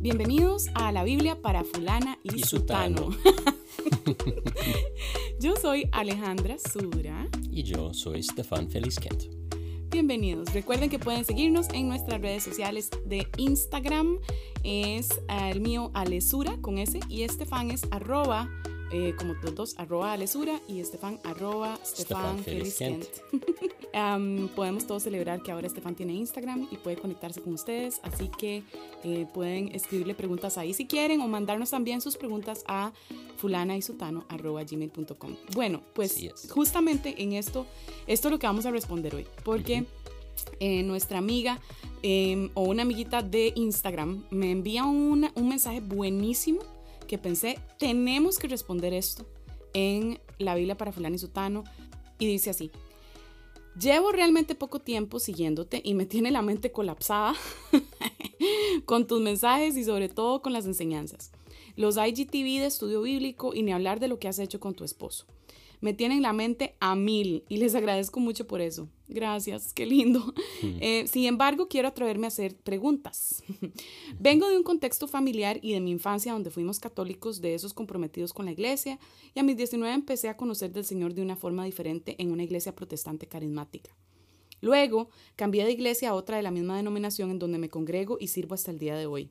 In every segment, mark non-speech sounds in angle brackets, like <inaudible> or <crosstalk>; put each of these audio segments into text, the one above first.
Bienvenidos a la Biblia para fulana y, Y sutano. <laughs> Yo soy Alejandra Sura. Y yo soy Stefan Felizkent. Bienvenidos. Recuerden que pueden seguirnos en nuestras redes sociales de Instagram. Es eh, el mío Alesura con S y Estefan es arroba, eh, como los dos, arroba Alesura y Estefan arroba Stefan. <laughs> Podemos todos celebrar que ahora Estefan tiene Instagram y puede conectarse con ustedes, así que eh, pueden escribirle preguntas ahí si quieren o mandarnos también sus preguntas a fulana y gmail.com. Bueno, pues justamente en esto, esto es lo que vamos a responder hoy, porque eh, nuestra amiga eh, o una amiguita de Instagram me envía una- un mensaje buenísimo que pensé, tenemos que responder esto en la Biblia para fulano y sutano y dice así. Llevo realmente poco tiempo siguiéndote y me tiene la mente colapsada <laughs> con tus mensajes y sobre todo con las enseñanzas. Los IGTV de estudio bíblico y ni hablar de lo que has hecho con tu esposo. Me tienen la mente a mil y les agradezco mucho por eso. Gracias, qué lindo. <laughs> Eh, sin embargo, quiero atreverme a hacer preguntas. <laughs> Vengo de un contexto familiar y de mi infancia donde fuimos católicos, de esos comprometidos con la iglesia, y a mis 19 empecé a conocer del Señor de una forma diferente en una iglesia protestante carismática. Luego cambié de iglesia a otra de la misma denominación en donde me congrego y sirvo hasta el día de hoy.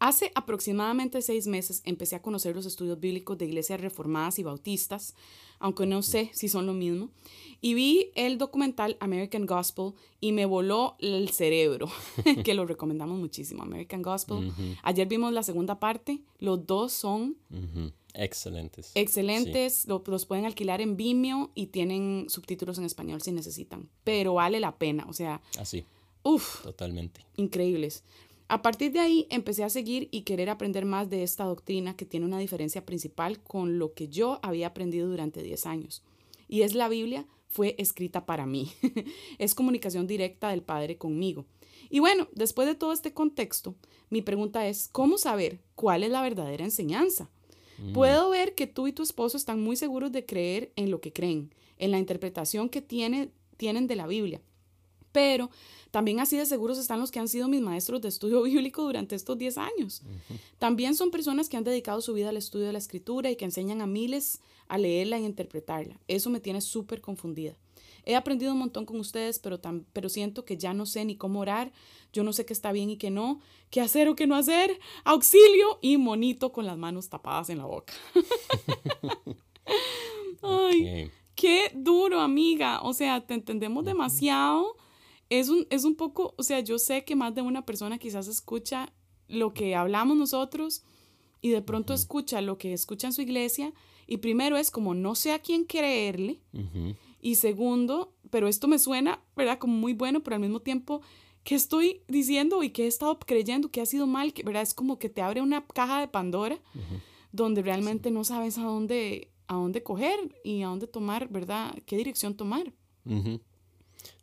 Hace aproximadamente seis meses empecé a conocer los estudios bíblicos de iglesias reformadas y bautistas, aunque no sé si son lo mismo, y vi el documental American Gospel y me voló el cerebro, <laughs> que lo recomendamos muchísimo, American Gospel. Ayer vimos la segunda parte, los dos son. Excelentes. excelentes, lo- los pueden alquilar en Vimeo y tienen subtítulos en español si necesitan, pero vale la pena, o sea, Sí, así, uff, totalmente. increíbles. A partir de ahí empecé a seguir y querer aprender más de esta doctrina que tiene una diferencia principal con lo que yo había aprendido durante 10 años. Y es la Biblia fue escrita para mí. <laughs> es comunicación directa del Padre conmigo. Y bueno, después de todo este contexto, mi pregunta es, ¿cómo saber cuál es la verdadera enseñanza? Puedo ver que tú y tu esposo están muy seguros de creer en lo que creen, en la interpretación que tiene, tienen de la Biblia. Pero también así de seguros están los que han sido mis maestros de estudio <laughs> bíblico durante estos 10 años. También son personas que han dedicado su vida al estudio de la escritura y que enseñan a miles a leerla y interpretarla. Eso me tiene súper confundida. He aprendido un montón con ustedes, pero, tam- pero siento que ya no sé ni cómo orar, yo no sé qué está bien y qué no, qué hacer o qué no hacer, auxilio y monito con las manos tapadas en la boca. <laughs> Ay. Qué duro, amiga. O sea, te entendemos demasiado. Es un, es un poco, o sea, yo sé que más de una persona quizás escucha lo que hablamos nosotros y de pronto escucha lo que escucha en su iglesia. Y primero es como no sé a quién creerle. Ujú. Y segundo, pero esto me suena, ¿verdad? Como muy bueno, pero al mismo tiempo, ¿qué estoy diciendo y qué he estado creyendo que ha sido mal? Que, ¿Verdad? Es como que te abre una caja de Pandora donde realmente no sabes a dónde, a dónde coger y a dónde tomar, ¿verdad? ¿Qué dirección tomar?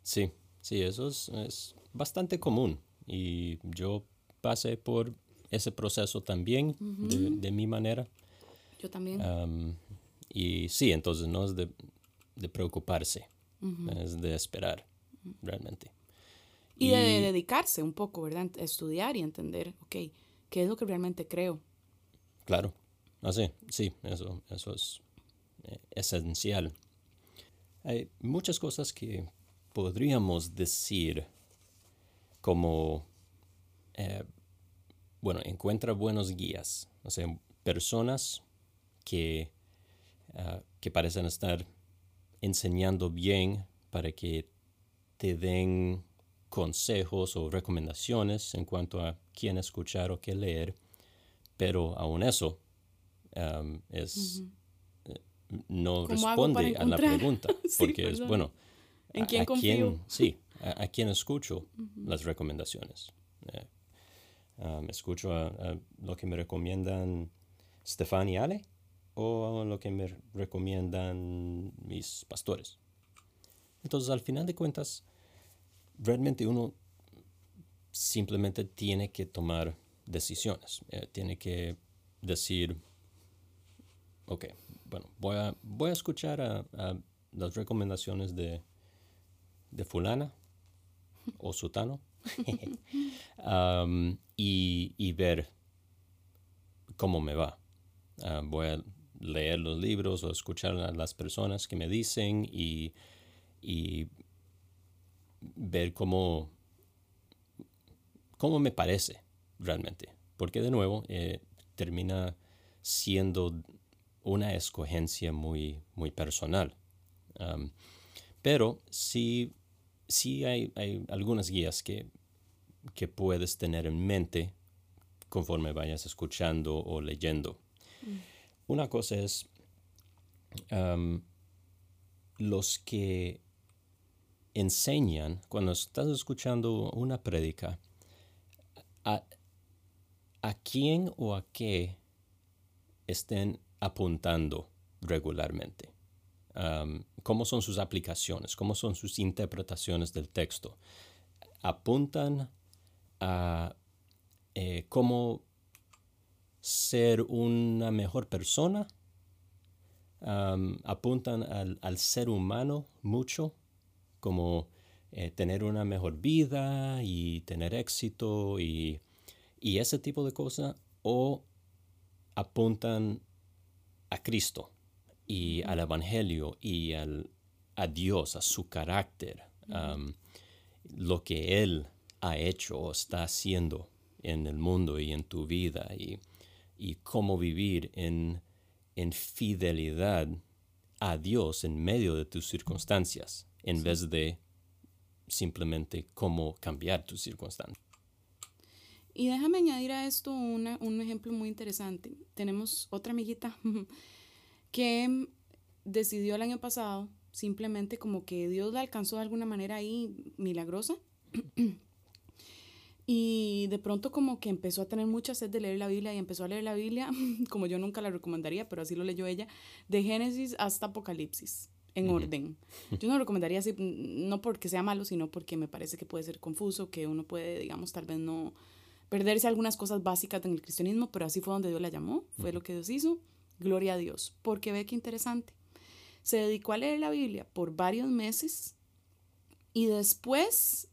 Sí, sí, eso es, es bastante común. Y yo pasé por ese proceso también, de, de mi manera. Yo también. Am, y sí, entonces no es de, de preocuparse, es de esperar, realmente. y de, de dedicarse un poco, ¿verdad? Estudiar y entender, ok, ¿qué es lo que realmente creo? Claro, así, sí, eso, eso es eh, esencial. Hay muchas cosas que podríamos decir como, eh, bueno, encuentra buenos guías, o sea, personas que, ah, que parecen estar enseñando bien para que te den consejos o recomendaciones en cuanto a quién escuchar o qué leer, pero aún eso um, es eh, no ¿Cómo hago para responde a la pregunta <laughs> Sí, porque es ¿verdad? bueno ¿En a- quién a confío? sí a, a quién escucho las recomendaciones Eh, um, escucho a, a lo que me recomiendan Stefan y Ale o a lo que me recomiendan mis pastores entonces al final de cuentas realmente uno simplemente tiene que tomar decisiones. eh, tiene que decir, ok, bueno, voy a, voy a escuchar a, a las recomendaciones de, de fulana o sutano <laughs> um, y, ver cómo me va. Ah, voy a leer los libros o escuchar a las personas que me dicen y, ver cómo, cómo me parece realmente. Porque de nuevo eh, termina siendo una escogencia muy, muy personal. Um, pero sí, sí hay, hay, algunas guías que, que puedes tener en mente conforme vayas escuchando o leyendo. Mm. Una cosa es um, los que enseñan, cuando estás escuchando una prédica, a, a quién o a qué estén apuntando regularmente. ¿Cómo son sus aplicaciones? ¿Cómo son sus interpretaciones del texto? ¿Apuntan a eh, cómo ser una mejor persona? ¿Apuntan al, ser humano mucho? Como eh, tener una mejor vida y tener éxito y, y ese tipo de cosas. ¿O apuntan a Cristo y al Evangelio y al, a Dios, a su carácter, lo que Él ha hecho o está haciendo en el mundo y en tu vida y, cómo vivir en, en, fidelidad a Dios en medio de tus circunstancias, en vez de simplemente cómo cambiar tus circunstancias. Y déjame añadir a esto un ejemplo muy interesante. Tenemos otra amiguita <laughs> que decidió el año pasado simplemente como que Dios la alcanzó de alguna manera ahí milagrosa. <clears throat> y de pronto como que empezó a tener mucha sed de leer la Biblia y empezó a leer la Biblia, <laughs> como yo nunca la recomendaría, pero así lo leyó ella, de Génesis hasta Apocalipsis, en orden. Yo no lo recomendaría así, no porque sea malo, sino porque me parece que puede ser confuso, que uno puede, digamos, tal vez no perderse algunas cosas básicas en el cristianismo, pero así fue donde Dios la llamó, fue lo que Dios hizo. Gloria a Dios, porque ve que interesante. Se dedicó a leer la Biblia por varios meses y después,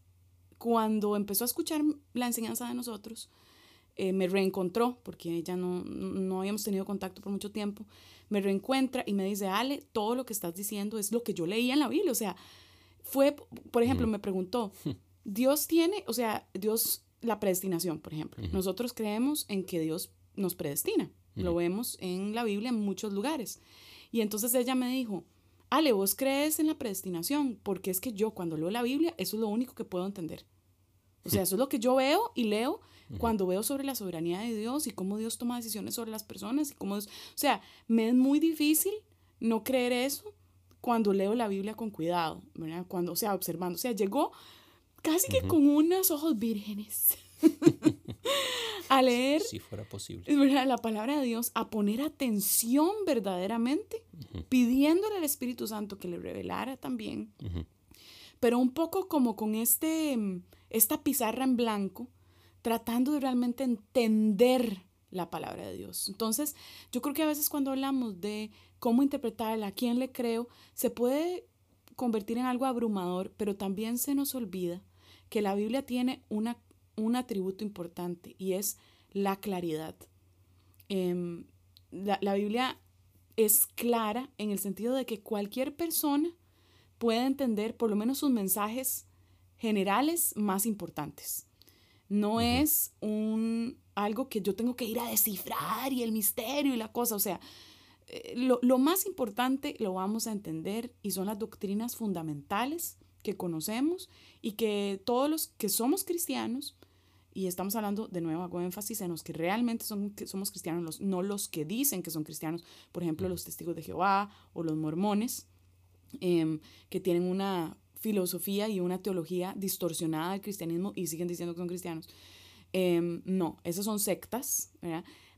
cuando empezó a escuchar la enseñanza de nosotros, eh, me reencontró, porque ya no, no habíamos tenido contacto por mucho tiempo, me reencuentra y me dice, Ale, todo lo que estás diciendo es lo que yo leía en la Biblia. O sea, fue, por ejemplo, me preguntó, <laughs> Dios tiene, o sea, Dios la predestinación, por ejemplo. Nosotros creemos en que Dios nos predestina. Lo vemos en la Biblia en muchos lugares. Y entonces ella me dijo, Ale, vos crees en la predestinación, porque es que yo cuando leo la Biblia, eso es lo único que puedo entender. O sea, eso es lo que yo veo y leo cuando veo sobre la soberanía de Dios y cómo Dios toma decisiones sobre las personas y cómo o sea, me es muy difícil no creer eso cuando leo la Biblia con cuidado, ¿verdad? Cuando, o sea, observando, o sea, llegó casi que con unos ojos vírgenes <laughs> <laughs> a leer si fuera posible. la palabra de Dios, a poner atención verdaderamente, pidiéndole al Espíritu Santo que le revelara también, pero un poco como con este, esta pizarra en blanco, tratando de realmente entender la palabra de Dios. Entonces, yo creo que a veces cuando hablamos de cómo interpretarla, a quién le creo, se puede convertir en algo abrumador, pero también se nos olvida que la Biblia tiene una, un atributo importante y es la claridad. Em, la, la Biblia es clara en el sentido de que cualquier persona puede entender por lo menos sus mensajes generales más importantes. No es un algo que yo tengo que ir a descifrar y el misterio y la cosa. O sea, eh, lo, lo, más importante lo vamos a entender y son las doctrinas fundamentales que conocemos y que todos los que somos cristianos, y estamos hablando de nuevo, hago énfasis en los que realmente son, que somos cristianos, los, no los que dicen que son cristianos, por ejemplo, los testigos de Jehová o los mormones, em, que tienen una filosofía y una teología distorsionada del cristianismo y siguen diciendo que son cristianos. Em, no, esas son sectas,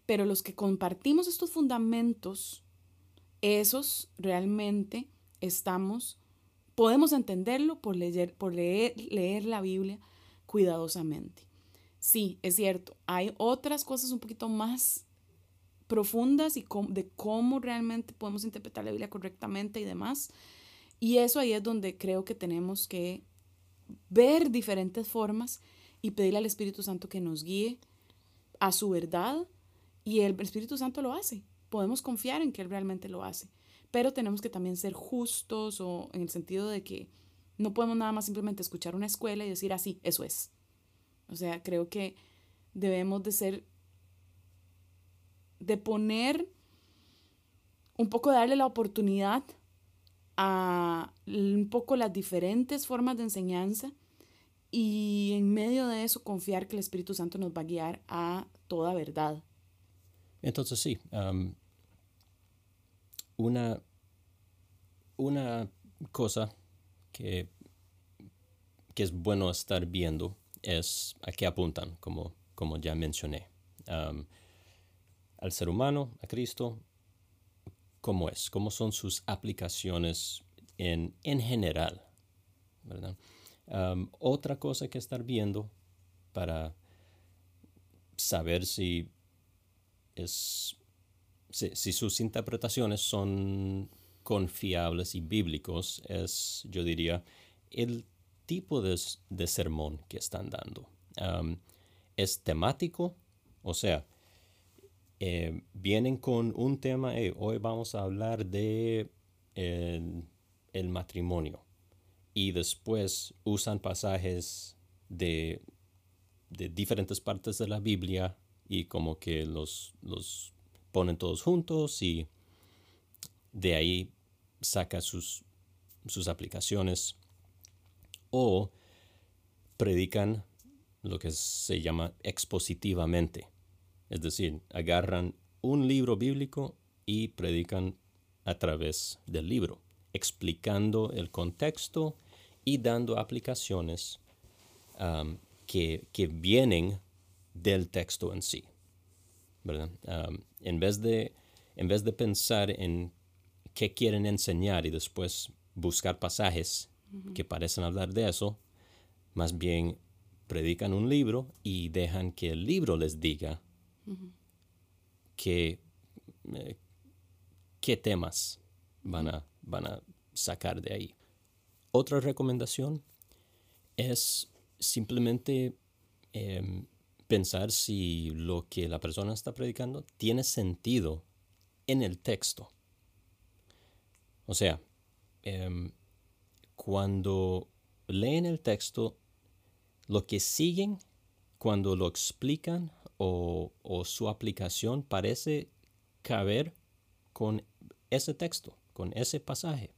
Pero los que compartimos estos fundamentos, esos realmente estamos Podemos entenderlo por leer, por leer, leer la Biblia cuidadosamente. Sí, es cierto, hay otras cosas un poquito más profundas y de cómo realmente podemos interpretar la Biblia correctamente y demás. Y eso ahí es donde creo que tenemos que ver diferentes formas y pedirle al Espíritu Santo que nos guíe a su verdad y el Espíritu Santo lo hace. Podemos confiar en que Él realmente lo hace, pero tenemos que también ser justos o en el sentido de que no podemos nada más simplemente escuchar una escuela y decir así, eso es. O sea, creo que debemos de ser, de poner un poco, darle la oportunidad a un poco las diferentes formas de enseñanza y en medio de eso confiar que el Espíritu Santo nos va a guiar a toda verdad. Entonces sí, una, una cosa que, que, es bueno estar viendo es a qué apuntan, como, como ya mencioné. al ser humano, a Cristo, cómo es, cómo son sus aplicaciones en, en general. otra cosa que estar viendo para saber si, es, si, sus interpretaciones son confiables y bíblicos es, yo diría, el tipo de, sermón que están dando. es temático, o sea, eh, vienen con un tema, hoy vamos a hablar de el matrimonio y después usan pasajes de, diferentes partes de la Biblia y como que los, los ponen todos juntos y de ahí saca sus, sus aplicaciones o predican lo que se llama expositivamente. Es decir, agarran un libro bíblico y predican a través del libro explicando el contexto y dando aplicaciones um, que, vienen del texto en sí. Um, en, vez de, en vez de pensar en qué quieren enseñar y después buscar pasajes que parecen hablar de eso, más bien predican un libro y dejan que el libro les diga qué, eh, qué temas van a van a sacar de ahí. Otra recomendación es simplemente em, pensar si lo que la persona está predicando tiene sentido en el texto. O sea, em, cuando leen el texto, lo que siguen, cuando lo explican o, o su aplicación parece caber con ese texto con ese pasaje.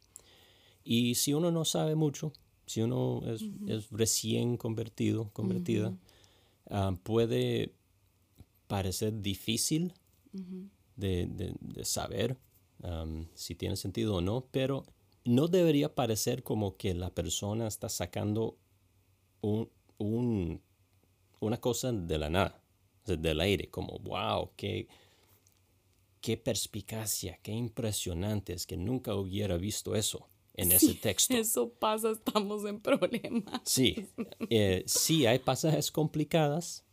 Y si uno no sabe mucho, si uno es, recién convertido, convertida, ah, puede parecer difícil de, saber si tiene sentido o no, pero no debería parecer como que la persona está sacando un, una cosa de la nada, del aire, como, wow, qué qué perspicacia, qué impresionante, es que nunca hubiera visto eso en ese texto. Eso pasa, estamos en problemas. Sí, eh, sí hay pasajes complicadas,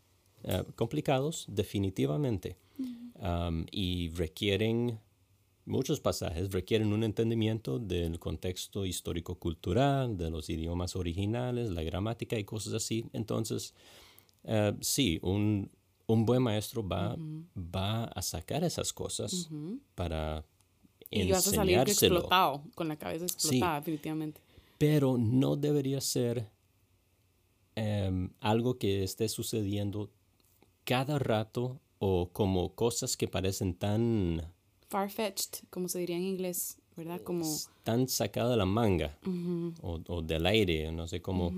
eh, complicados, definitivamente, y requieren, muchos pasajes requieren un entendimiento del contexto histórico-cultural, de los idiomas originales, la gramática y cosas así. Entonces, eh, sí, un, un buen maestro va, va a sacar esas cosas para y vas a salir explotado, con la cabeza explotada, definitivamente. Pero no debería ser em, algo que esté sucediendo cada rato o como cosas que parecen tan... Far-fetched, como se diría en inglés, ¿verdad? Como... Tan sacado de la manga o, del aire, no sé cómo,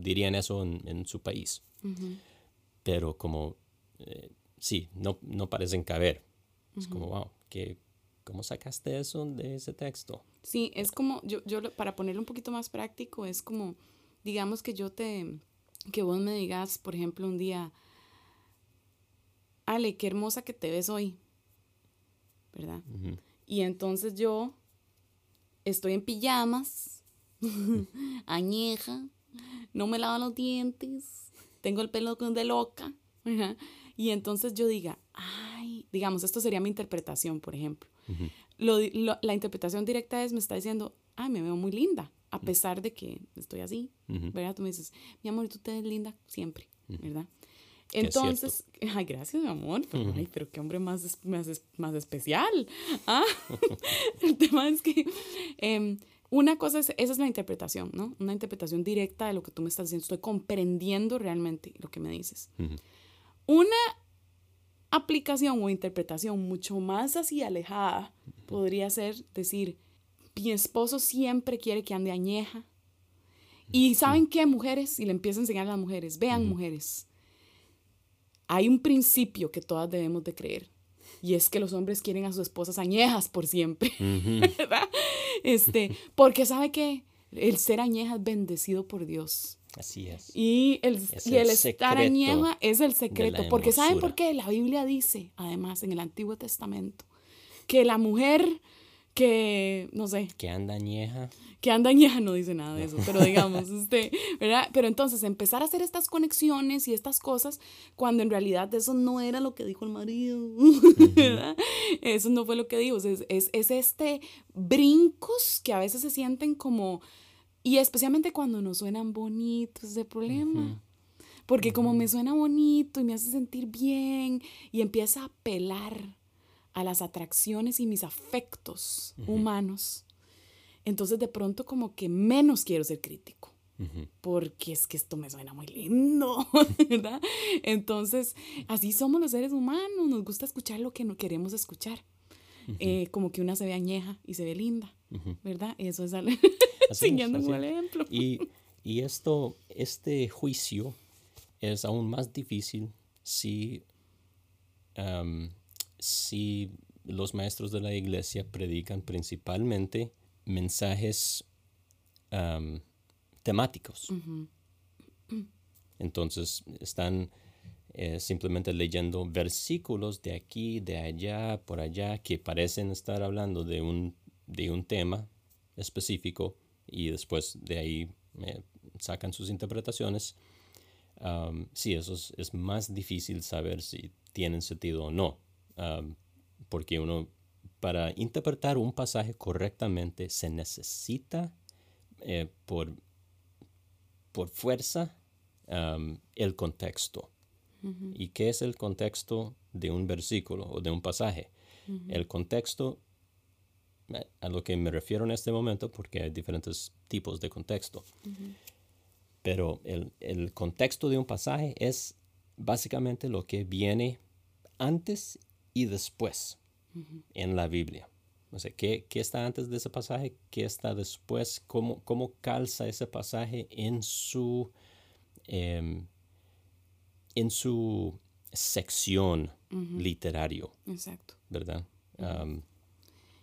dirían eso en, en su país pero como, eh, sí, no, no parecen caber. Es como, wow, ¿qué, ¿cómo sacaste eso de ese texto? Sí, es como, yo, yo para ponerlo un poquito más práctico, es como, digamos que yo te, que vos me digas, por ejemplo, un día, Ale, qué hermosa que te ves hoy, ¿verdad? Y entonces yo estoy en pijamas, <laughs> añeja, no me lavo los dientes, tengo el pelo de loca, y entonces yo diga, ay, digamos, esto sería mi interpretación, por ejemplo. la interpretación directa es, me está diciendo, ay, me veo muy linda, a pesar de que estoy así, ¿verdad? Tú me dices, mi amor, tú te ves linda siempre, ¿verdad? Entonces, <laughs> ay, gracias, mi amor. Pero, ay, pero qué hombre más, más, más especial. ¿ah? <laughs> el tema es que em, una cosa es, esa es la interpretación, ¿no? Una interpretación directa de lo que tú me estás diciendo. Estoy comprendiendo realmente lo que me dices. Una aplicación o interpretación mucho más así alejada podría ser decir, mi esposo siempre quiere que ande añeja. Y ¿saben qué, mujeres? Y le empiezo a enseñar a las mujeres. Vean, mujeres. Hay un principio que todas debemos de creer. Y es que los hombres quieren a sus esposas añejas por siempre. <laughs> ¿Verdad? Este, porque sabe que el ser añeja es bendecido por Dios. Así es. Y el, y el, estar añeja es el secreto. Porque ¿saben por qué? La Biblia dice, además, en el Antiguo Testamento, que la mujer que, no sé. Que anda añeja. Que anda añeja no dice nada de eso, pero digamos, <laughs> este, ¿verdad? Pero entonces empezar a hacer estas conexiones y estas cosas cuando en realidad eso no era lo que dijo el marido, <laughs> ¿verdad? Eso no fue lo que dijo, es, es, es este brincos que a veces se sienten como, y especialmente cuando no suenan bonitos de problema. Porque como me suena bonito y me hace sentir bien y empieza a pelar a las atracciones y mis afectos humanos, entonces de pronto como que menos quiero ser crítico. Porque es que esto me suena muy lindo, <laughs> ¿verdad? Entonces, así somos los seres humanos, nos gusta escuchar lo que no queremos escuchar. Eh, como que una se ve añeja y se ve linda, ¿verdad? Eso es algo, <laughs> siguiendo un ejemplo. Y, y, esto, este juicio es aún más difícil si si los maestros de la iglesia predican principalmente mensajes temáticos. Entonces están eh, simplemente leyendo versículos de aquí, de allá, por allá, que parecen estar hablando de un, de un tema específico y después de ahí eh, sacan sus interpretaciones. sí, eso es más difícil saber si tienen sentido o no porque uno, para interpretar un pasaje correctamente, se necesita eh, por, por fuerza el contexto. ¿Y qué es el contexto de un versículo o de un pasaje? El contexto, a lo que me refiero en este momento, porque hay diferentes tipos de contexto, pero el, el contexto de un pasaje es básicamente lo que viene antes y después en la Biblia. O sea, ¿qué, ¿qué, está antes de ese pasaje? ¿Qué está después? ¿Cómo, cómo calza ese pasaje en su, em, en su sección literario? Exacto. ¿Verdad?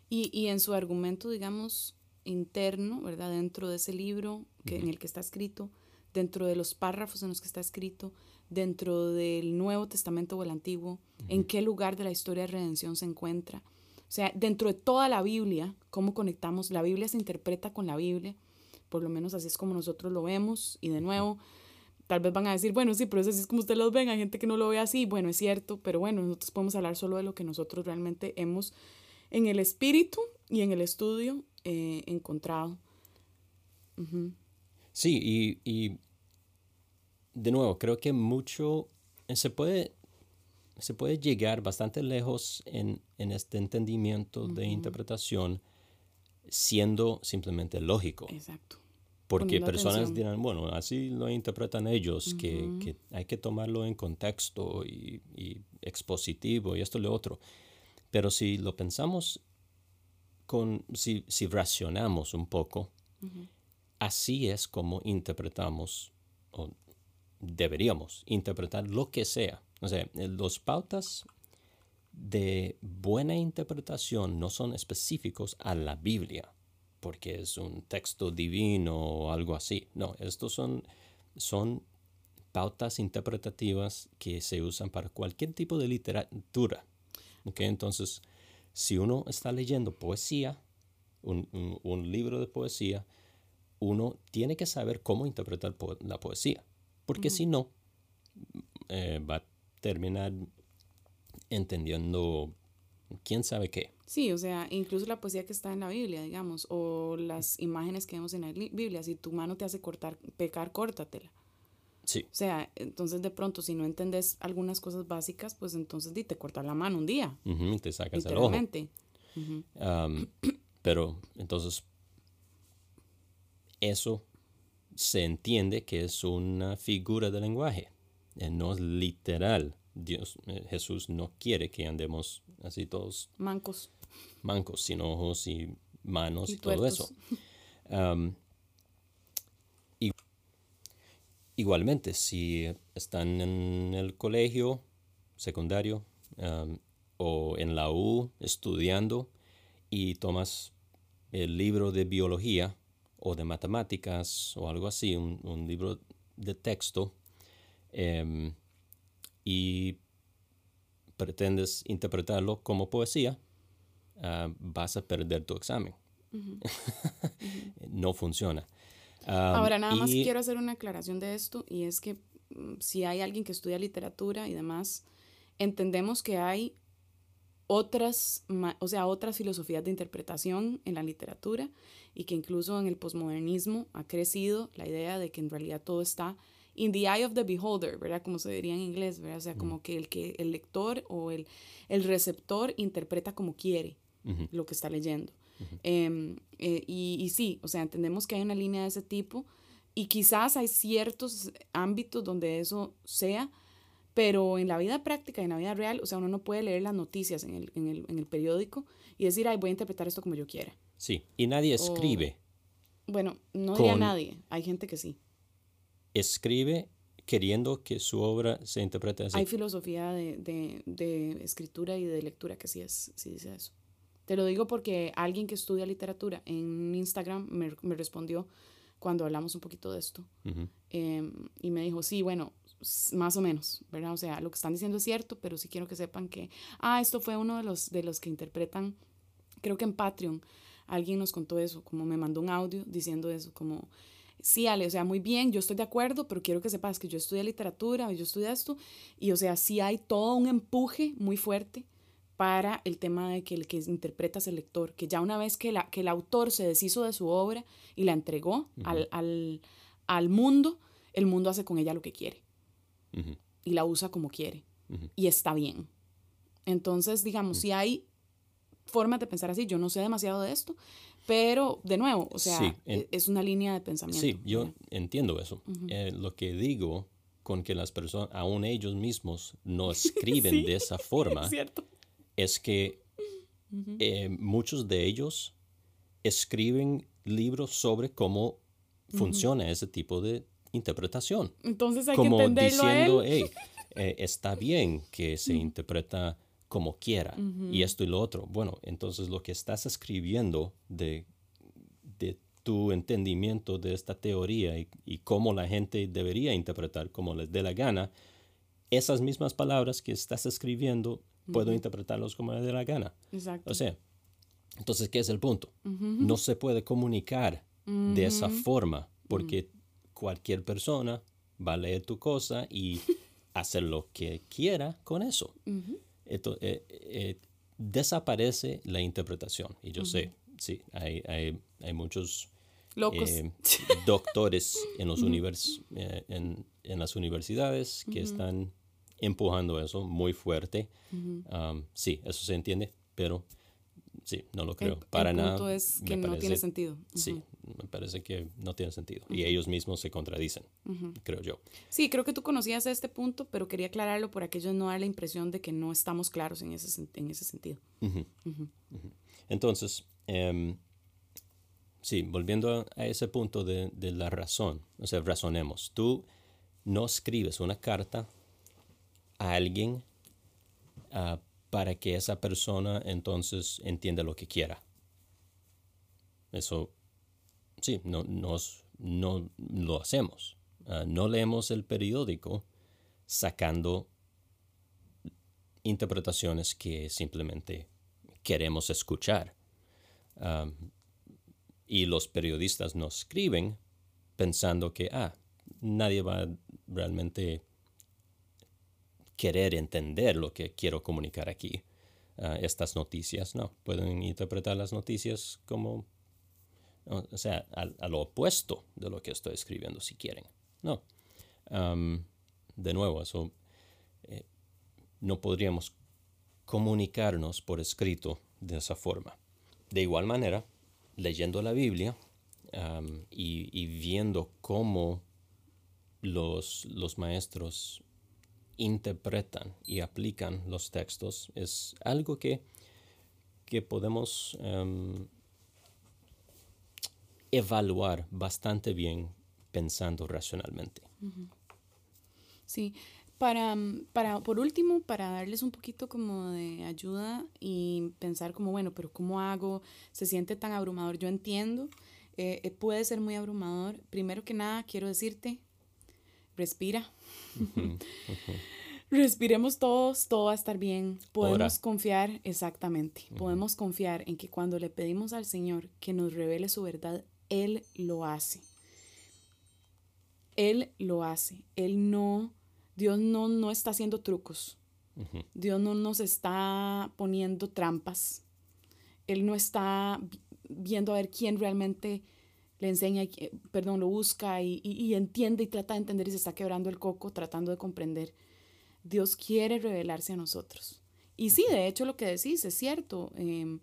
y, y, en su argumento, digamos, interno, ¿verdad? Dentro de ese libro que, en el que está escrito, dentro de los párrafos en los que está escrito, dentro del Nuevo Testamento o el Antiguo, en qué lugar de la historia de redención se encuentra. O sea, dentro de toda la Biblia, cómo conectamos, la Biblia se interpreta con la Biblia, por lo menos así es como nosotros lo vemos, y de nuevo, tal vez van a decir, bueno, sí, pero eso así es como ustedes lo ven, hay gente que no lo ve así, bueno, es cierto, pero bueno, nosotros podemos hablar solo de lo que nosotros realmente hemos en el espíritu y en el estudio eh, encontrado. Sí, y, y de nuevo, creo que mucho eh, se puede, se puede llegar bastante lejos en, este entendimiento de interpretación siendo simplemente lógico. Exacto. Porque personas dirán, bueno, así lo interpretan ellos, que, hay que tomarlo en contexto y, expositivo y esto y lo otro. Pero si lo pensamos con, si, si racionamos un poco, así es como interpretamos deberíamos interpretar lo que sea. O sea, los pautas de buena interpretación no son específicos a la Biblia, porque es un texto divino o algo así. No, estos son, son pautas interpretativas que se usan para cualquier tipo de literatura. ¿Okay? Entonces, si uno está leyendo poesía, un, un libro de poesía, uno tiene que saber cómo interpretar la poesía porque si no, eh, va a terminar entendiendo quién sabe qué. Sí, o sea, incluso la poesía que está en la Biblia, digamos, o las imágenes que vemos en la Biblia, si tu mano te hace cortar, pecar, córtatela. Sí. O sea, entonces de pronto si no entendés algunas cosas básicas, pues entonces di, te cortas la mano un día. Ujú, te sacas el ojo. Am, pero entonces eso se entiende que es una figura de lenguaje, eh, no es literal. Dios, eh, Jesús no quiere que andemos así todos Mancos. mancos, sin ojos y manos y, Y todo eso. Y- igualmente, si están en el colegio secundario o en la U estudiando y tomas el libro de biología o de matemáticas o algo así, un, un libro de texto, em, y pretendes interpretarlo como poesía, ah, vas a perder tu examen. <laughs> no funciona. Am, Ahora, nada más y- quiero hacer una aclaración de esto y es que mm, si hay alguien que estudia literatura y demás, entendemos que hay otras, o sea, otras filosofías de interpretación en la literatura y que incluso en el posmodernismo ha crecido la idea de que en realidad todo está in the eye of the beholder, ¿verdad? Como se diría en inglés, ¿verdad? O sea, como que el, que el lector o el, el receptor interpreta como quiere Ujú. lo que está leyendo. Em, eh, y, y sí, o sea, entendemos que hay una línea de ese tipo y quizás hay ciertos ámbitos donde eso sea, pero en la vida práctica, en la vida real, o sea, uno no puede leer las noticias en el, en el, en el periódico y decir, ay, voy a interpretar esto como yo quiera. Sí, y nadie escribe. Bueno, no diría Con- nadie, hay gente que sí. Escribe queriendo que su obra se interprete así. Hay filosofía de, de, de escritura y de lectura que sí, es, sí dice eso. Te lo digo porque alguien que estudia literatura en Instagram me, me respondió cuando hablamos un poquito de esto. Ujú. eh, y me dijo, sí, bueno, más o menos, ¿verdad? O sea, lo que están diciendo es cierto, pero sí quiero que sepan que, ah, esto fue uno de los, de los que interpretan, creo que en Patreon, alguien nos contó eso, como me mandó un audio diciendo eso, como, sí, Ale, o sea, muy bien, yo estoy de acuerdo, pero quiero que sepas que yo estudié literatura, yo estudié esto, y o sea, sí hay todo un empuje muy fuerte para el tema de que el que interpreta es el lector, que ya una vez que, la, que el autor se deshizo de su obra y la entregó al, al, al mundo, el mundo hace con ella lo que quiere Y la usa como quiere. Y está bien. Entonces, digamos, si hay formas de pensar así, yo no sé demasiado de esto, pero de nuevo, o sea, Sí, en- e- es una línea de pensamiento. Sí, yo ¿verdad? entiendo eso. Eh, lo que digo con que las personas, aún ellos mismos, no <laughs> escriben Sí, de esa <laughs> forma, Es cierto. es que eh, muchos de ellos escriben libros sobre cómo funciona ese tipo de interpretación. Entonces hay como que entenderlo a diciendo, él. <laughs> hey, eh, está bien que se interpreta como quiera y esto y lo otro. Bueno, entonces lo que estás escribiendo de, de tu entendimiento de esta teoría y, y cómo la gente debería interpretar como les dé la gana, esas mismas palabras que estás escribiendo, puedo interpretarlos como les dé la gana. Exacto. O sea, entonces, ¿qué es el punto? No se puede comunicar de esa forma porque cualquier persona va a leer tu cosa y <laughs> hacer lo que quiera con eso. Esto, eh, eh, desaparece la interpretación. Y yo sé, sí, hay, hay, hay muchos Locos. eh, <laughs> doctores en, los univers- en, en las universidades que están empujando eso muy fuerte. Um, sí, eso se entiende, pero sí, no lo creo. el, Para el nada. punto es que no tiene sentido. Sí, me parece que no tiene sentido. Y ellos mismos se contradicen, creo yo. Sí, creo que tú conocías este punto, pero quería aclararlo por aquello no dar la impresión de que no estamos claros en ese, en ese sentido. Entonces, em, sí, volviendo a, a ese punto de, de la razón, o sea, razonemos. Tú no escribes una carta a alguien ah, para que esa persona entonces entienda lo que quiera. Eso, sí, no, no lo hacemos. Ah, no leemos el periódico sacando interpretaciones que simplemente queremos escuchar. Y los periodistas nos escriben pensando que, ah, nadie va realmente querer entender lo que quiero comunicar aquí. ah, estas noticias. No, pueden interpretar las noticias como, o sea, a, lo opuesto de lo que estoy escribiendo, si quieren. No. de nuevo, eso eh, no podríamos comunicarnos por escrito de esa forma. De igual manera, leyendo la Biblia y, viendo cómo los, los maestros interpretan y aplican los textos es algo que, que podemos evaluar bastante bien pensando racionalmente. Sí, para, mm, para, por último, para darles un poquito como de ayuda y pensar como, bueno, pero ¿cómo hago? Se siente tan abrumador. Yo entiendo, eh, eh, puede ser muy abrumador. Primero que nada, quiero decirte, respira. Respiremos todos, todo va a estar bien. Podemos confiar, exactamente, podemos confiar en que cuando le pedimos al Señor que nos revele su verdad, Él lo hace. Él lo hace. Él no Dios no, no está haciendo trucos. Dios no nos está poniendo trampas. Él no está viendo a ver quién realmente le enseña, perdón, lo busca y, entiende y trata de entender y se está quebrando el coco tratando de comprender. Dios quiere revelarse a nosotros. Y sí, de hecho lo que decís es cierto. Em,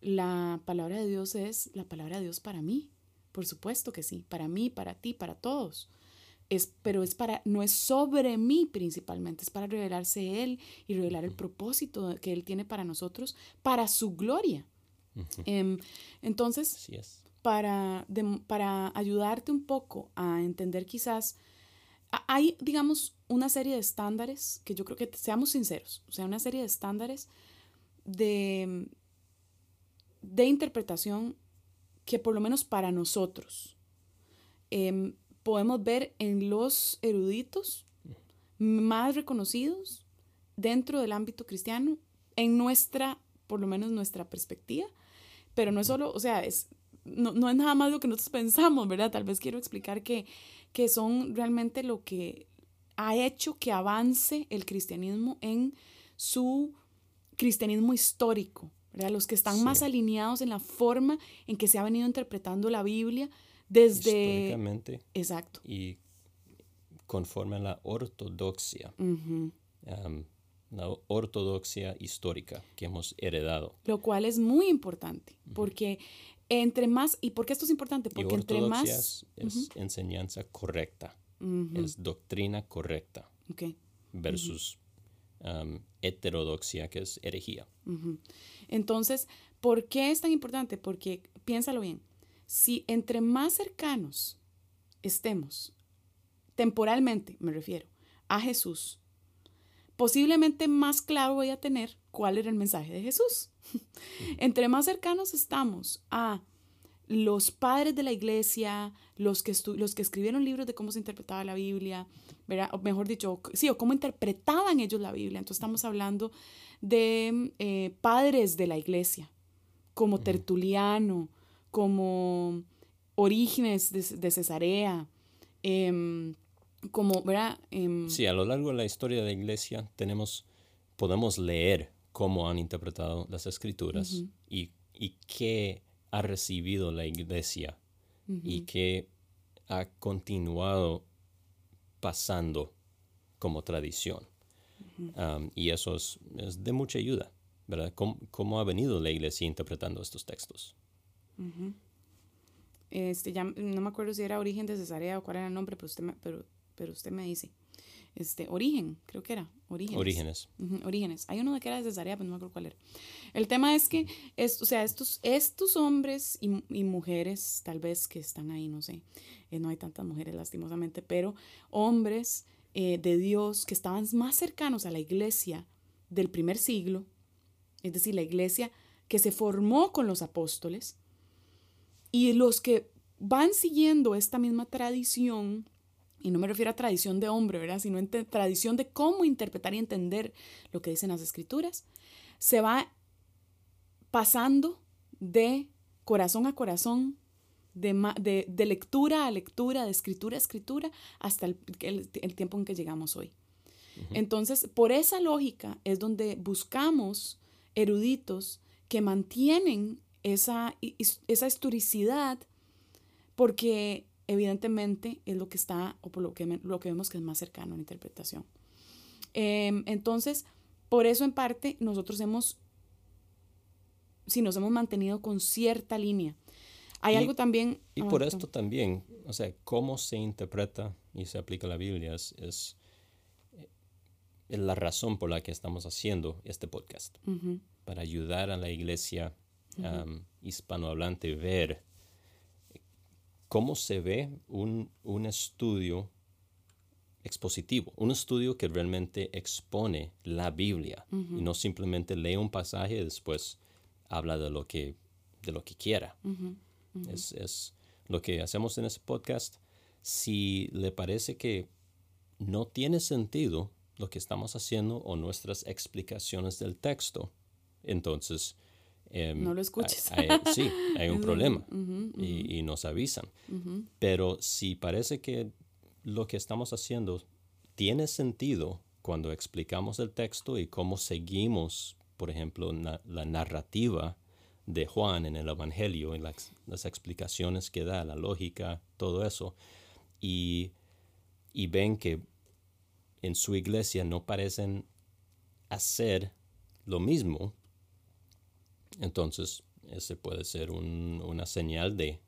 la palabra de Dios es la palabra de Dios para mí. Por supuesto que sí, para mí, para ti, para todos pero es para, no es sobre mí principalmente, es para revelarse Él y revelar el propósito que Él tiene para nosotros, para su gloria. Em, entonces, para, para ayudarte un poco a entender quizás, hay, digamos, una serie de estándares que yo creo que, seamos sinceros, o sea, una serie de estándares de, de interpretación que por lo menos para nosotros, eh, podemos ver en los eruditos más reconocidos dentro del ámbito cristiano, en nuestra, por lo menos nuestra perspectiva, pero no es solo, o sea, es, no, no es nada más lo que nosotros pensamos, ¿verdad? Tal vez quiero explicar que, que son realmente lo que ha hecho que avance el cristianismo en su cristianismo histórico, ¿verdad? Los que están más alineados en la forma en que se ha venido interpretando la Biblia desde... Históricamente. Exacto. Y conforme a la ortodoxia. la ortodoxia histórica que hemos heredado. Lo cual es muy importante, porque entre más, ¿y por qué esto es importante? Porque entre más... Es, enseñanza correcta, es doctrina correcta, okay. versus heterodoxia, que es herejía. Entonces, ¿por qué es tan importante? Porque, piénsalo bien, si entre más cercanos estemos, temporalmente me refiero, a Jesús, posiblemente más claro voy a tener cuál era el mensaje de Jesús. <laughs> entre más cercanos estamos a los padres de la iglesia, los que, los que escribieron libros de cómo se interpretaba la Biblia, o mejor dicho, sí, o cómo interpretaban ellos la Biblia. Entonces estamos hablando de eh, padres de la iglesia, como Tertuliano, como Orígenes de, Cesarea, em, como, ¿verdad? Em, sí, a lo largo de la historia de la iglesia tenemos, podemos leer cómo han interpretado las escrituras y, qué ha recibido la iglesia y qué ha continuado pasando como tradición. y eso es, de mucha ayuda, ¿verdad? ¿Cómo, ha venido la iglesia interpretando estos textos? Este, ya no me acuerdo si era Origen de Cesarea o cuál era el nombre, pero usted me, pero, pero usted me dice. Este, Origen, creo que era. Orígenes. Orígenes. Orígenes. Hay uno de que era de Cesarea, pero no me acuerdo cuál era. El tema es que, es, o sea, estos, estos hombres y, y, mujeres, tal vez que están ahí, no sé, eh, no hay tantas mujeres lastimosamente, pero hombres eh, de Dios que estaban más cercanos a la iglesia del primer siglo, es decir, la iglesia que se formó con los apóstoles, y los que van siguiendo esta misma tradición, y no me refiero a tradición de hombre, ¿verdad? Sino en tradición de cómo interpretar y entender lo que dicen las escrituras, se va pasando de corazón a corazón, de, de, lectura a lectura, de escritura a escritura, hasta el, el, tiempo en que llegamos hoy. Entonces, por esa lógica es donde buscamos eruditos que mantienen esa, esa historicidad porque evidentemente es lo que está o por lo que, lo que vemos que es más cercano a la interpretación. Em, entonces, por eso en parte nosotros hemos, si nos hemos mantenido con cierta línea. Hay algo también... Y ah, por esto también, o sea, cómo se interpreta y se aplica la Biblia es, es, la razón por la que estamos haciendo este podcast, para ayudar a la iglesia hispanohablante a ver cómo se ve un, un estudio expositivo, un estudio que realmente expone la Biblia y no simplemente lee un pasaje y después habla de lo que, de lo que quiera. Es, es, lo que hacemos en este podcast. Si le parece que no tiene sentido lo que estamos haciendo o nuestras explicaciones del texto, entonces... Em, no lo escuches. sí, hay un <laughs> problema y, y, nos avisan. Pero si parece que lo que estamos haciendo tiene sentido cuando explicamos el texto y cómo seguimos, por ejemplo, la narrativa de Juan en el Evangelio, y las, las, explicaciones que da, la lógica, todo eso, y, y ven que en su iglesia no parecen hacer lo mismo, entonces ese puede ser un, una señal de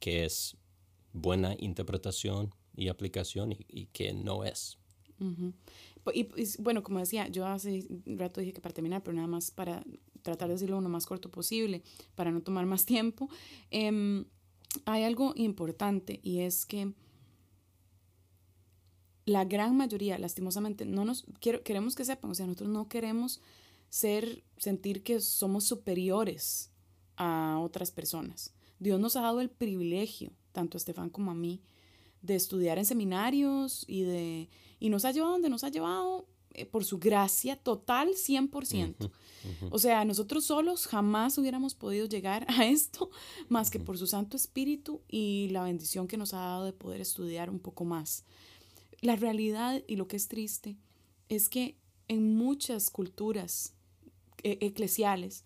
que es buena interpretación y aplicación y, que no es. y, bueno, como decía, yo hace rato dije que para terminar, pero nada más para tratar de decirlo lo más corto posible, para no tomar más tiempo, em, hay algo importante y es que la gran mayoría, lastimosamente, no nos quiero, queremos que sepan, o sea, nosotros no queremos ser, sentir que somos superiores a otras personas. Dios nos ha dado el privilegio tanto a Estefan como a mí, de estudiar en seminarios y, de, y nos ha llevado donde nos ha llevado eh, por su gracia total 100%. O sea, nosotros solos jamás hubiéramos podido llegar a esto más que por su Santo Espíritu y la bendición que nos ha dado de poder estudiar un poco más. La realidad y lo que es triste es que en muchas culturas e, eclesiales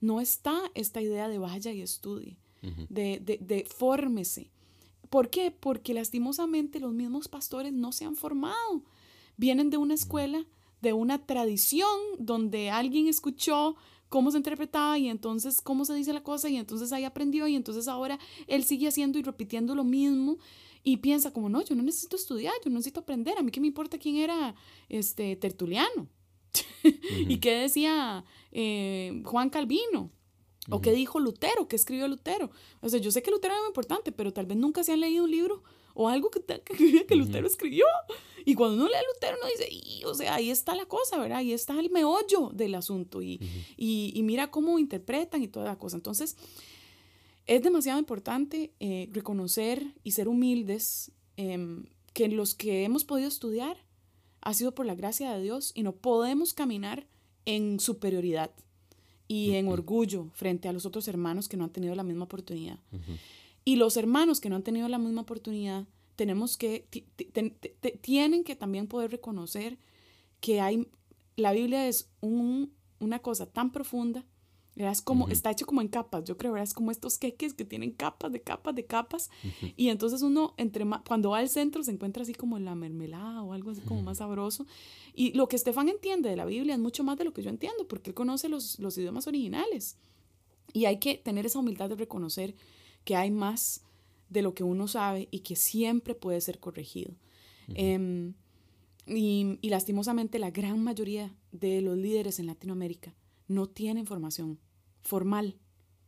no está esta idea de vaya y estudie de, de, de fórmese. ¿Por qué? Porque lastimosamente los mismos pastores no se han formado. Vienen de una escuela, de una tradición donde alguien escuchó cómo se interpretaba y entonces cómo se dice la cosa y entonces ahí aprendió y entonces ahora él sigue haciendo y repitiendo lo mismo y piensa como, no, yo no necesito estudiar, yo no necesito aprender, a mí qué me importa quién era este Tertuliano <laughs> y qué decía eh, Juan Calvino. ¿O qué dijo Lutero? ¿Qué escribió Lutero? O sea, yo sé que Lutero era muy importante, pero tal vez nunca se han leído un libro o algo que, <laughs> que, que Lutero escribió. Y cuando uno lee a Lutero, uno dice, y, o sea, ahí está la cosa, ¿verdad? Ahí está el meollo del asunto. Y, y, y, mira cómo interpretan y toda la cosa. Entonces, es demasiado importante eh, reconocer y ser humildes eh, que los que hemos podido estudiar ha sido por la gracia de Dios y no podemos caminar en superioridad y en orgullo frente a los otros hermanos que no han tenido la misma oportunidad. Y los hermanos que no han tenido la misma oportunidad, tenemos que, tienen que también poder reconocer que hay, la Biblia es un, una cosa tan profunda es como, está hecho como en capas, yo creo, es como estos queques que tienen capas de capas de capas. Y entonces uno, entre cuando va al centro, se encuentra así como la mermelada o algo así como más sabroso. Y lo que Estefan entiende de la Biblia es mucho más de lo que yo entiendo, porque él conoce los, los idiomas originales. Y hay que tener esa humildad de reconocer que hay más de lo que uno sabe y que siempre puede ser corregido. Em, y, y lastimosamente la gran mayoría de los líderes en Latinoamérica no tienen formación formal,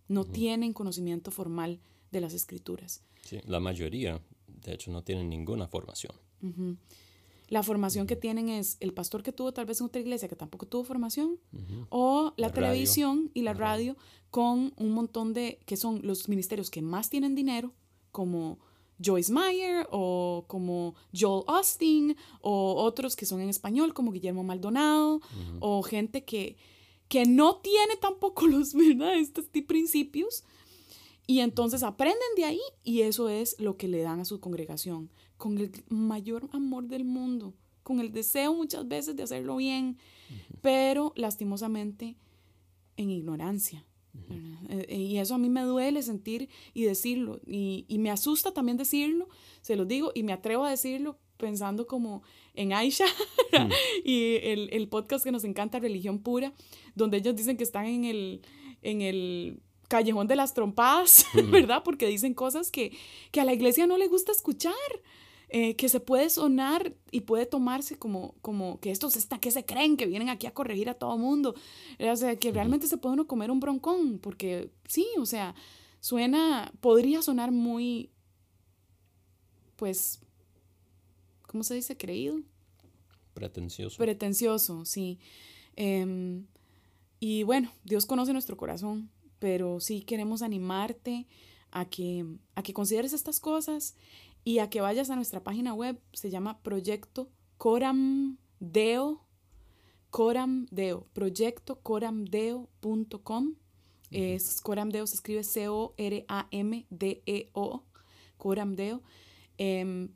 no tienen conocimiento formal de las escrituras. Sí, la mayoría, de hecho, no tienen ninguna formación. La formación que tienen es el pastor que tuvo tal vez en otra iglesia que tampoco tuvo formación, o la, televisión y la radio con un montón de, que son los ministerios que más tienen dinero, como Joyce Meyer o como Joel Austin, o otros que son en español como Guillermo Maldonado, o gente que, que no tiene tampoco <laughs> los, ¿verdad? Estos principios. Y entonces aprenden de ahí y eso es lo que le dan a su congregación, con el mayor amor del mundo. con el deseo muchas veces de hacerlo bien, pero lastimosamente en ignorancia. Eh, eh, y eso a mí me duele sentir y decirlo. Y, y, me asusta también decirlo, se los digo, y me atrevo a decirlo pensando como en Aisha <laughs> y el, el, podcast que nos encanta, Religión Pura, donde ellos dicen que están en el, en el callejón de las trompadas, <laughs> ¿verdad? Porque dicen cosas que, que a la iglesia no le gusta escuchar. Eh, que se puede sonar y puede tomarse como, como que estos están, que se creen que vienen aquí a corregir a todo mundo. O sea, que realmente se puede uno comer un broncón, porque sí, o sea, suena, podría sonar muy, pues, ¿cómo se dice? Creído. Pretencioso. Pretencioso, sí. Em, y bueno, Dios conoce nuestro corazón, pero sí queremos animarte a que, a que consideres estas cosas y a que vayas a nuestra página web, se llama Proyecto Coramdeo, Coramdeo, proyecto coramdeo.com. Es Coramdeo se escribe C-O-R-A-M-D-E-O, coramdeo.com em,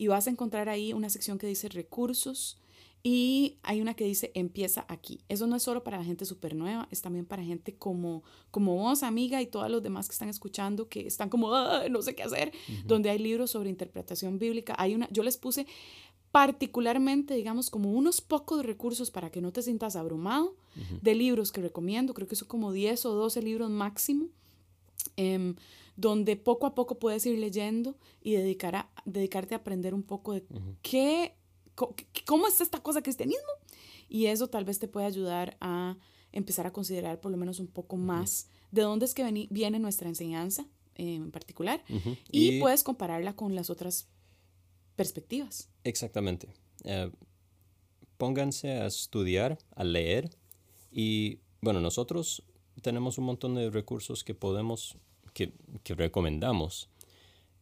y vas a encontrar ahí una sección que dice recursos y hay una que dice empieza aquí. Eso no es solo para la gente súper nueva, es también para gente como, como vos, amiga, y todos los demás que están escuchando, que están como, no sé qué hacer, donde hay libros sobre interpretación bíblica. Hay una, yo les puse particularmente, digamos, como unos pocos recursos para que no te sientas abrumado de libros que recomiendo, creo que son como 10 o 12 libros máximo. Em, donde poco a poco puedes ir leyendo y dedicar a, dedicarte a aprender un poco de qué ¿cómo es esta cosa cristianismo? Y eso tal vez te puede ayudar a empezar a considerar por lo menos un poco más de dónde es que viene nuestra enseñanza en particular y, puedes compararla con las otras perspectivas. Exactamente. Eh, pónganse a estudiar, a leer y bueno, nosotros tenemos un montón de recursos que podemos, que, que recomendamos,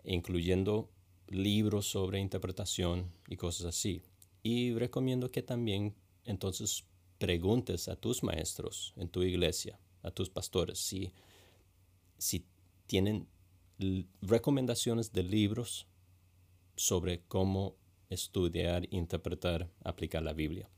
incluyendo libros sobre interpretación y cosas así. Y recomiendo que también entonces preguntes a tus maestros en tu iglesia, a tus pastores, si, si tienen recomendaciones de libros sobre cómo estudiar, interpretar, aplicar la Biblia.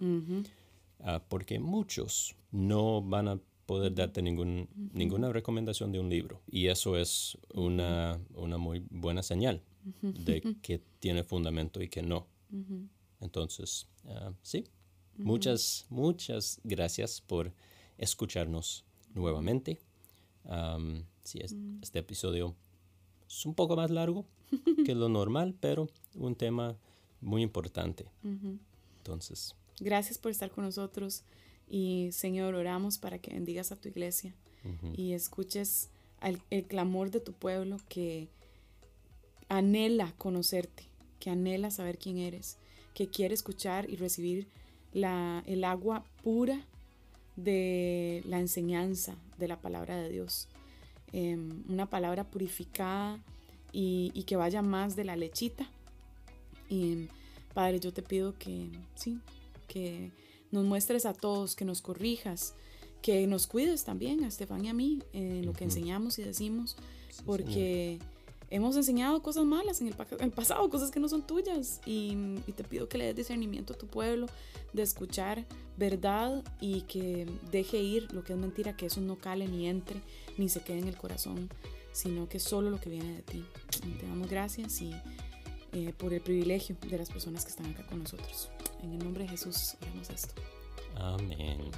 Ah, porque muchos no van a poder darte ningún, ninguna recomendación de un libro. Y eso es una, una muy buena señal de que tiene fundamento y que no. Entonces, ah, sí, muchas, muchas gracias por escucharnos nuevamente. sí, mm. este episodio es un poco más largo <laughs> que lo normal, pero un tema muy importante. Entonces. Gracias por estar con nosotros y Señor, oramos para que bendigas a tu iglesia y escuches el clamor de tu pueblo que anhela conocerte, que anhela saber quién eres, que quiere escuchar y recibir la, el agua pura de la enseñanza de la palabra de Dios. Em, una palabra purificada y, y, que vaya más de la lechita. Y Padre, yo te pido que sí, que nos muestres a todos, que nos corrijas, que nos cuides también a Estefan y a mí en lo que enseñamos y decimos, porque hemos enseñado cosas malas en el, pasado, cosas que no son tuyas. Y, te pido que le des discernimiento a tu pueblo de escuchar verdad y que deje ir lo que es mentira, que eso no cale ni entre ni se quede en el corazón, sino que solo lo que viene de ti. te damos gracias y eh, por el privilegio de las personas que están acá con nosotros. En el nombre de Jesús oramos esto. Amén.